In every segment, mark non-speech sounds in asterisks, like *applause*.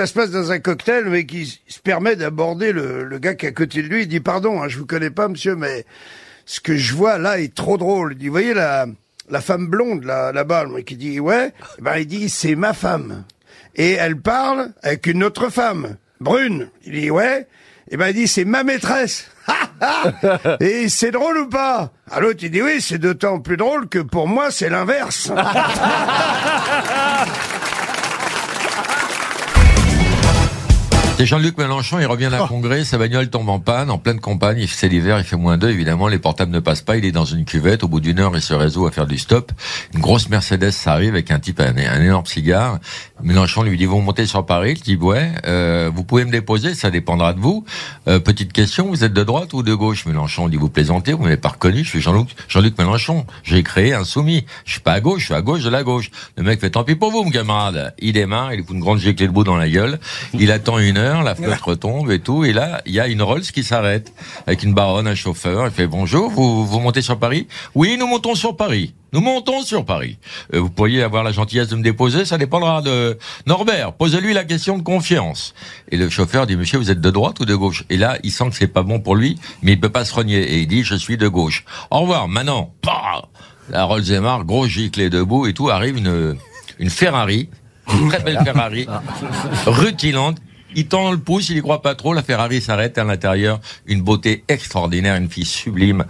ça se passe dans un cocktail, mais qui se permet d'aborder le, le gars qui est à côté de lui. Il dit, pardon, hein, je vous connais pas, monsieur, mais ce que je vois là est trop drôle. Il dit, voyez la, la femme blonde là, là-bas, le mec, il dit, ouais. Eh Ben, il dit, c'est ma femme. Et elle parle avec une autre femme, brune. Il dit, ouais. Et ben, il dit, c'est ma maîtresse. *laughs* Et c'est drôle ou pas? À l'autre, il dit, oui, c'est d'autant plus drôle que pour moi, c'est l'inverse. *laughs* C'est Jean-Luc Mélenchon, il revient d'un congrès, sa bagnole tombe en panne, en pleine campagne, c'est l'hiver, il fait moins 2, évidemment, les portables ne passent pas, il est dans une cuvette, au bout d'une heure, il se résout à faire du stop. Une grosse Mercedes arrive avec un type, un, un énorme cigare. Mélenchon lui dit, vous montez sur Paris Il dit, ouais, euh, vous pouvez me déposer, ça dépendra de vous. Euh, petite question, vous êtes de droite ou de gauche? Mélenchon dit, vous plaisantez, vous m'avez pas reconnu, je suis Jean-Luc Jean-Luc Mélenchon, j'ai créé un soumis. Je suis pas à gauche, je suis à gauche de la gauche. Le mec fait, tant pis pour vous, mon camarade. Il démarre, il fout une grande giclée de bout dans la gueule. Il attend une heure, la flotte *laughs* retombe et tout. Et là, il y a une Rolls qui s'arrête avec une baronne, un chauffeur. Il fait bonjour, vous, vous montez sur Paris? Oui, nous montons sur Paris. Nous montons sur Paris. Euh, vous pourriez avoir la gentillesse de me déposer, ça dépendra de Norbert. Posez-lui la question de confiance. Et le chauffeur dit, monsieur, vous êtes de droite ou de gauche? Et là, il sent que c'est pas bon pour lui, mais il peut pas se renier. Et il dit, je suis de gauche. Au revoir, maintenant. La Rolls démarre, gros giclé debout et tout, arrive une, une Ferrari, une très belle Ferrari, rutilante, il tend le pouce, il y croit pas trop, la Ferrari s'arrête à l'intérieur, une beauté extraordinaire, une fille sublime,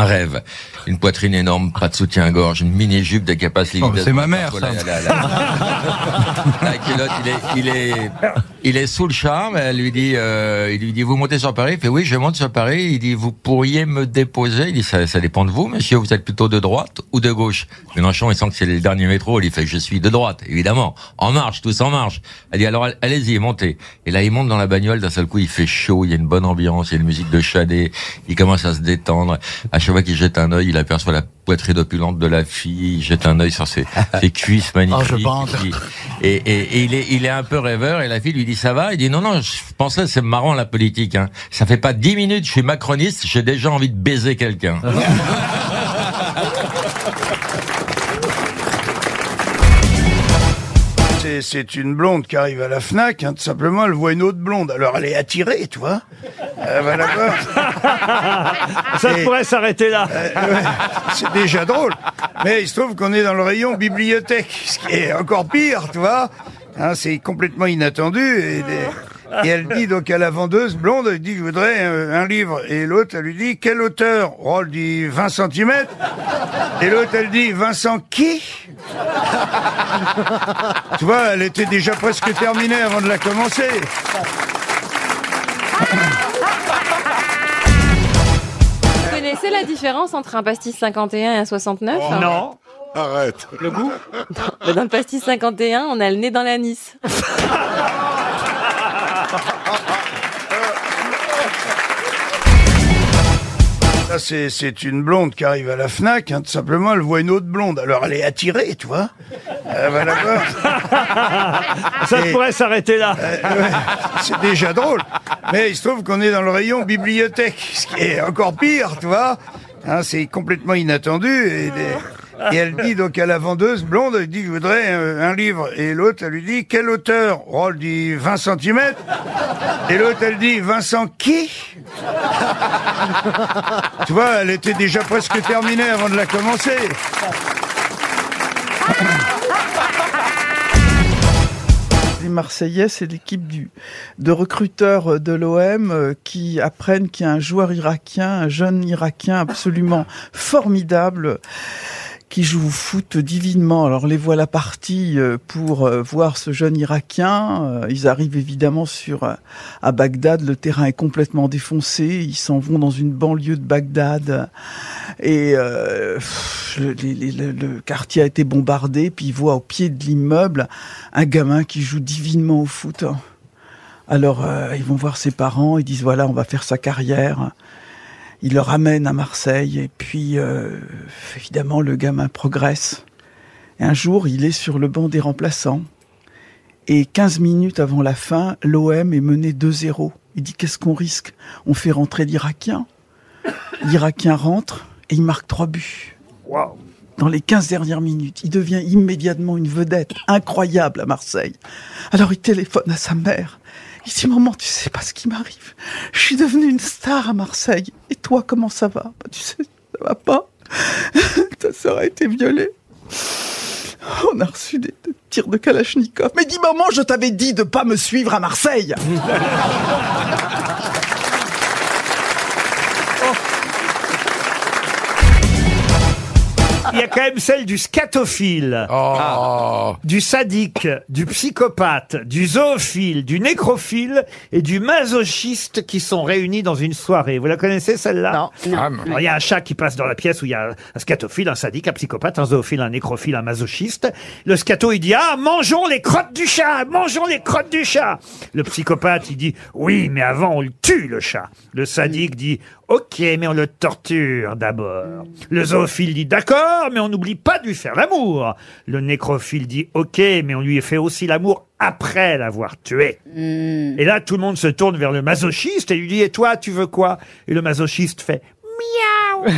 un rêve, une poitrine énorme, pas de soutien-gorge, une mini-jupe de capacité. Oh, c'est ma mère, ça. La, la- la- *laughs* la culotte, il est, il est, il est sous le charme. Elle lui dit, euh, il lui dit, vous montez sur Paris? Il fait oui, je monte sur Paris. Il dit, vous pourriez me déposer? Il dit, ça, ça dépend de vous, monsieur. Vous êtes plutôt de droite ou de gauche? Mélenchon, il sent que c'est le dernier métro. Il fait, je suis de droite, évidemment. En marche, tous en marche. Elle dit, alors allez-y, montez. Et là, il monte dans la bagnole. D'un seul coup, il fait chaud. Il y a une bonne ambiance. Il y a une musique de Chadet. Il commence à se détendre. À chaque fois qu'il jette un œil, il aperçoit la poitrine opulente de la fille. Il jette un œil sur ses, *laughs* ses cuisses magnifiques. Oh, je bande. Il- et, et, et il est, il est un peu rêveur. Et la fille lui dit, ça va? Il dit, non, non, je pensais, c'est marrant, la politique, hein. Ça fait pas dix minutes, je suis macroniste, j'ai déjà envie de baiser quelqu'un. *laughs* C'est- C'est une blonde qui arrive à la Fnac, hein, tout simplement, elle voit une autre blonde. Alors elle est attirée, tu vois. Elle va la voir. Ça Et- pourrait s'arrêter là. Euh, ouais, c'est déjà drôle. Mais il se trouve qu'on est dans le rayon bibliothèque, ce qui est encore pire, tu vois. Hein, c'est complètement inattendu. Et, et elle dit donc à la vendeuse blonde, elle dit, je voudrais un, un livre. Et l'autre, elle lui dit, quel auteur? Oh, elle dit 20 cm. Et l'autre, elle dit, Vincent qui? *laughs* Tu vois, elle était déjà presque terminée avant de la commencer. Vous connaissez la différence entre un pastis 51 et un 69 Non. Arrête. Le goût Dans le pastis 51, on a le nez dans l'anis. *laughs* Là, c'est, c'est une blonde qui arrive à la Fnac, hein, tout simplement, elle voit une autre blonde. Alors elle est attirée, tu vois. Elle va la voir. Ça Et- pourrait s'arrêter là. Euh, ouais, c'est déjà drôle. Mais il se trouve qu'on est dans le rayon bibliothèque, ce qui est encore pire, tu vois. Hein, c'est complètement inattendu. Et, et elle dit donc à la vendeuse blonde, elle dit, je voudrais un, livre. Et l'autre, elle lui dit, quel auteur? Oh, elle dit 20 cm. Et l'autre, elle dit, Vincent qui? *laughs* Tu vois, elle était déjà presque terminée avant de la commencer. Les Marseillais, c'est l'équipe de recruteurs de l'OM euh, qui apprennent qu'il y a un joueur irakien, un jeune irakien absolument formidable qui joue au foot divinement. Alors les voilà partis euh, pour euh, voir ce jeune irakien. Euh, Ils arrivent évidemment sur à Bagdad. Le terrain est complètement défoncé. Ils s'en vont dans une banlieue de Bagdad et euh, le, les- le- le quartier a été bombardé. Puis ils voient au pied de l'immeuble un gamin qui joue divinement au foot. Alors euh, ils vont voir ses parents. Ils disent voilà, on va faire sa carrière. Il le ramène à Marseille et puis euh, évidemment le gamin progresse. Et un jour, il est sur le banc des remplaçants et 15 minutes avant la fin, l'OM est mené 2-0. Il dit qu'est-ce qu'on risque? On fait rentrer l'Irakien. L'Irakien rentre et il marque trois buts. Waouh dans les 15 dernières minutes. Il devient immédiatement une vedette incroyable à Marseille. Alors il téléphone à sa mère. Il dit, maman, tu sais pas ce qui m'arrive. Je suis devenue une star à Marseille. Et toi, comment ça va? Bah, Tu sais, ça va pas. *laughs* Ta sœur a été violée. On a reçu des, des tirs de Kalachnikov. Mais dis, maman, je t'avais dit de pas me suivre à Marseille. *laughs* Il y a quand même celle du scatophile, Oh. du sadique, du psychopathe, du zoophile, du nécrophile et du masochiste qui sont réunis dans une soirée. Vous la connaissez celle-là? Non. Ah, Alors, il y a un chat qui passe dans la pièce où il y a un scatophile, un sadique, un psychopathe, un zoophile, un nécrophile, un masochiste. Le scato, il dit, ah, mangeons les crottes du chat, mangeons les crottes du chat. Le psychopathe, il dit, oui, mais avant, on le tue, le chat. Le sadique dit, ok, mais on le torture d'abord. Le zoophile dit, d'accord, mais on n'oublie pas de lui faire l'amour. Le nécrophile dit, ok, mais on lui fait aussi l'amour après l'avoir tué. Et là, tout le monde se tourne vers le masochiste et lui dit, et toi, tu veux quoi? Et le masochiste fait, miaou. *laughs*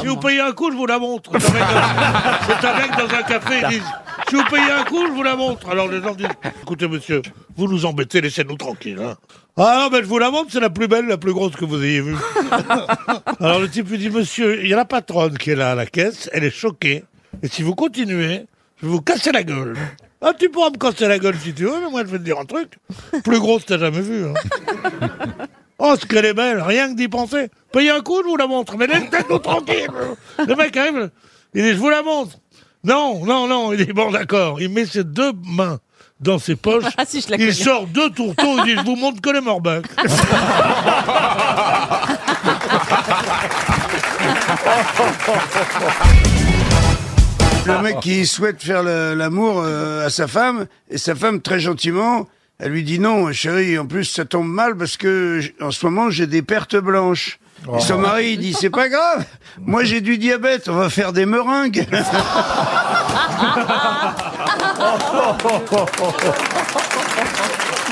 Si vous payez un coup, je vous la montre. C'est un mec dans- *laughs* C'est un mec dans un café, ils disent Si vous payez un coup, je vous la montre. Alors les gens disent Écoutez, monsieur, vous nous embêtez, laissez-nous tranquilles. hein. Ah non, mais je vous la montre, c'est la plus belle, la plus grosse que vous ayez vue. *laughs* Alors le type lui dit Monsieur, il y a la patronne qui est là à la caisse, elle est choquée. Et si vous continuez, je vais vous casser la gueule. Ah, tu pourras me casser la gueule si tu veux, mais moi je vais te dire un truc. Plus grosse, t'as jamais vu. Hein. *laughs* Oh, ce qu'elle est belle, rien que d'y penser. Payez un coup, je vous la montre, mais laissez-nous tranquille. Le mec arrive, il dit, je vous la montre. Non, non, non, il dit, bon, d'accord. Il met ses deux mains dans ses poches. *laughs* Ah, si, je la il sort deux tourteaux, il dit, je vous montre que les morbacs. *laughs* Le mec qui souhaite faire le- l'amour euh, à sa femme, et sa femme, très gentiment, elle lui dit non, chérie, en plus ça tombe mal parce que j- en ce moment j'ai des pertes blanches. Et son mari, il dit, c'est pas grave, moi j'ai du diabète, on va faire des meringues. *laughs*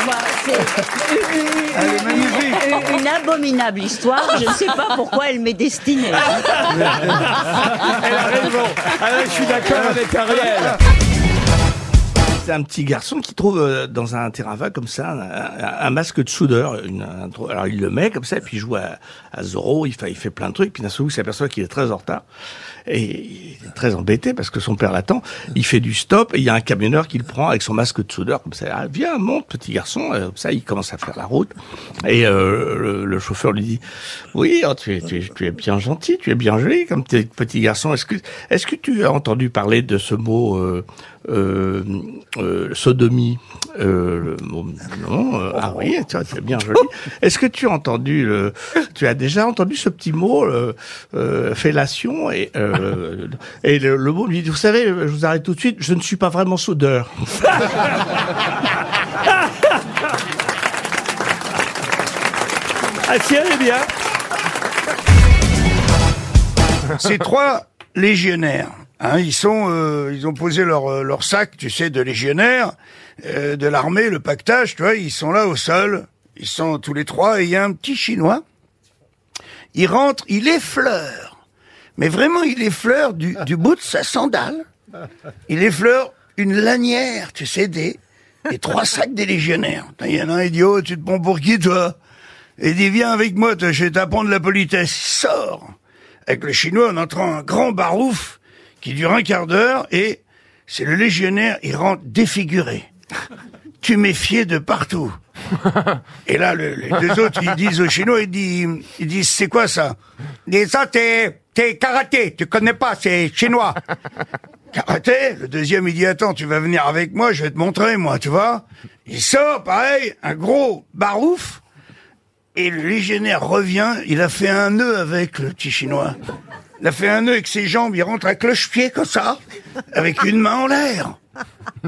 Bah, c'est une, Elle est magnifique. une- une abominable histoire. Je ne sais pas pourquoi elle m'est destinée. Elle a raison. Ah, là, je suis d'accord avec Ariel. C'est un petit garçon qui trouve euh, dans un terrain vague comme ça un, un- un masque de soudeur. Une- un alors il le met comme ça, et puis il joue à, à Zorro, il fait, il fait plein de trucs, puis d'un seul coup il s'aperçoit qu'il est très en retard. Et il est très embêté parce que son père l'attend. Il fait du stop et il y a un camionneur qui le prend avec son masque de soudeur comme ça. Ah, viens, monte, petit garçon. Euh, Comme ça, il commence à faire la route. Et euh, le, le chauffeur lui dit Oui, oh, tu, es, tu, es, tu es bien gentil, tu es bien joli comme petit garçon. Est-ce que, est-ce que tu as entendu parler de ce mot euh, euh, euh, sodomie euh, le mot- Non. euh, ah oui, es bien joli. *laughs* Est-ce que tu as entendu le, Tu as déjà entendu ce petit mot euh, euh, fellation et euh, *laughs* et le, le mot lui dit Vous savez, je vous arrête tout de suite. Je ne suis pas vraiment soudeur. *laughs* Ah, si, elle est bien. Ces trois légionnaires, hein, ils sont, euh, ils ont posé leur euh, leur sac, tu sais, de légionnaires euh, de l'armée, le pactage, tu vois, ils sont là au sol, ils sont tous les trois, et il y a un petit chinois. Il rentre, il effleure, mais vraiment, il effleure du du bout de sa sandale. Il effleure une lanière, tu sais, des des trois sacs des légionnaires. Il y en a un idiot, tu te prends pour qui toi? Il dit viens avec moi, je vais t'apprendre la politesse. Il sort avec le chinois en entrant un grand barouf qui dure un quart d'heure et c'est le légionnaire, il rentre défiguré. *laughs* Tu méfiais de partout. Et là, le- les deux autres, ils disent au chinois, ils disent, ils disent c'est quoi ça? Ils disent, ça, c'est, c'est karaté, tu connais pas, c'est chinois. *laughs* Karaté? Le deuxième, il dit, attends, tu vas venir avec moi, je vais te montrer, moi, tu vois Il sort, pareil, un gros barouf, et le légionnaire revient, il a fait un nœud avec le petit chinois. Il a fait un nœud avec ses jambes, il rentre à cloche-pied comme ça, avec une main en l'air.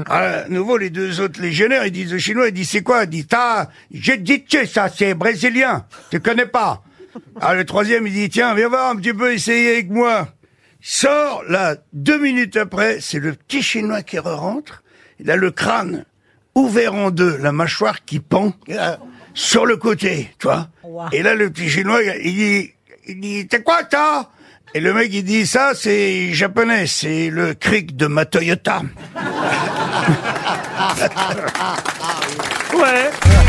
À nouveau, les deux autres légionnaires, ils disent au chinois, ils disent, c'est quoi? Il dit, ta, j'ai dit, ça, c'est brésilien. Tu connais pas. Ah, le troisième, il dit, tiens, viens voir un petit peu, essayer avec moi. Il sort, là, deux minutes après, c'est le petit chinois qui re-rentre. Il a le crâne ouvert en deux, la mâchoire qui pend. Ah, sur le côté, tu vois. Et là, le petit chinois, il dit, il dit, t'es quoi, toi? Et le mec, il dit, ça, c'est japonais, c'est le cric de ma Toyota. Ouais. *laughs*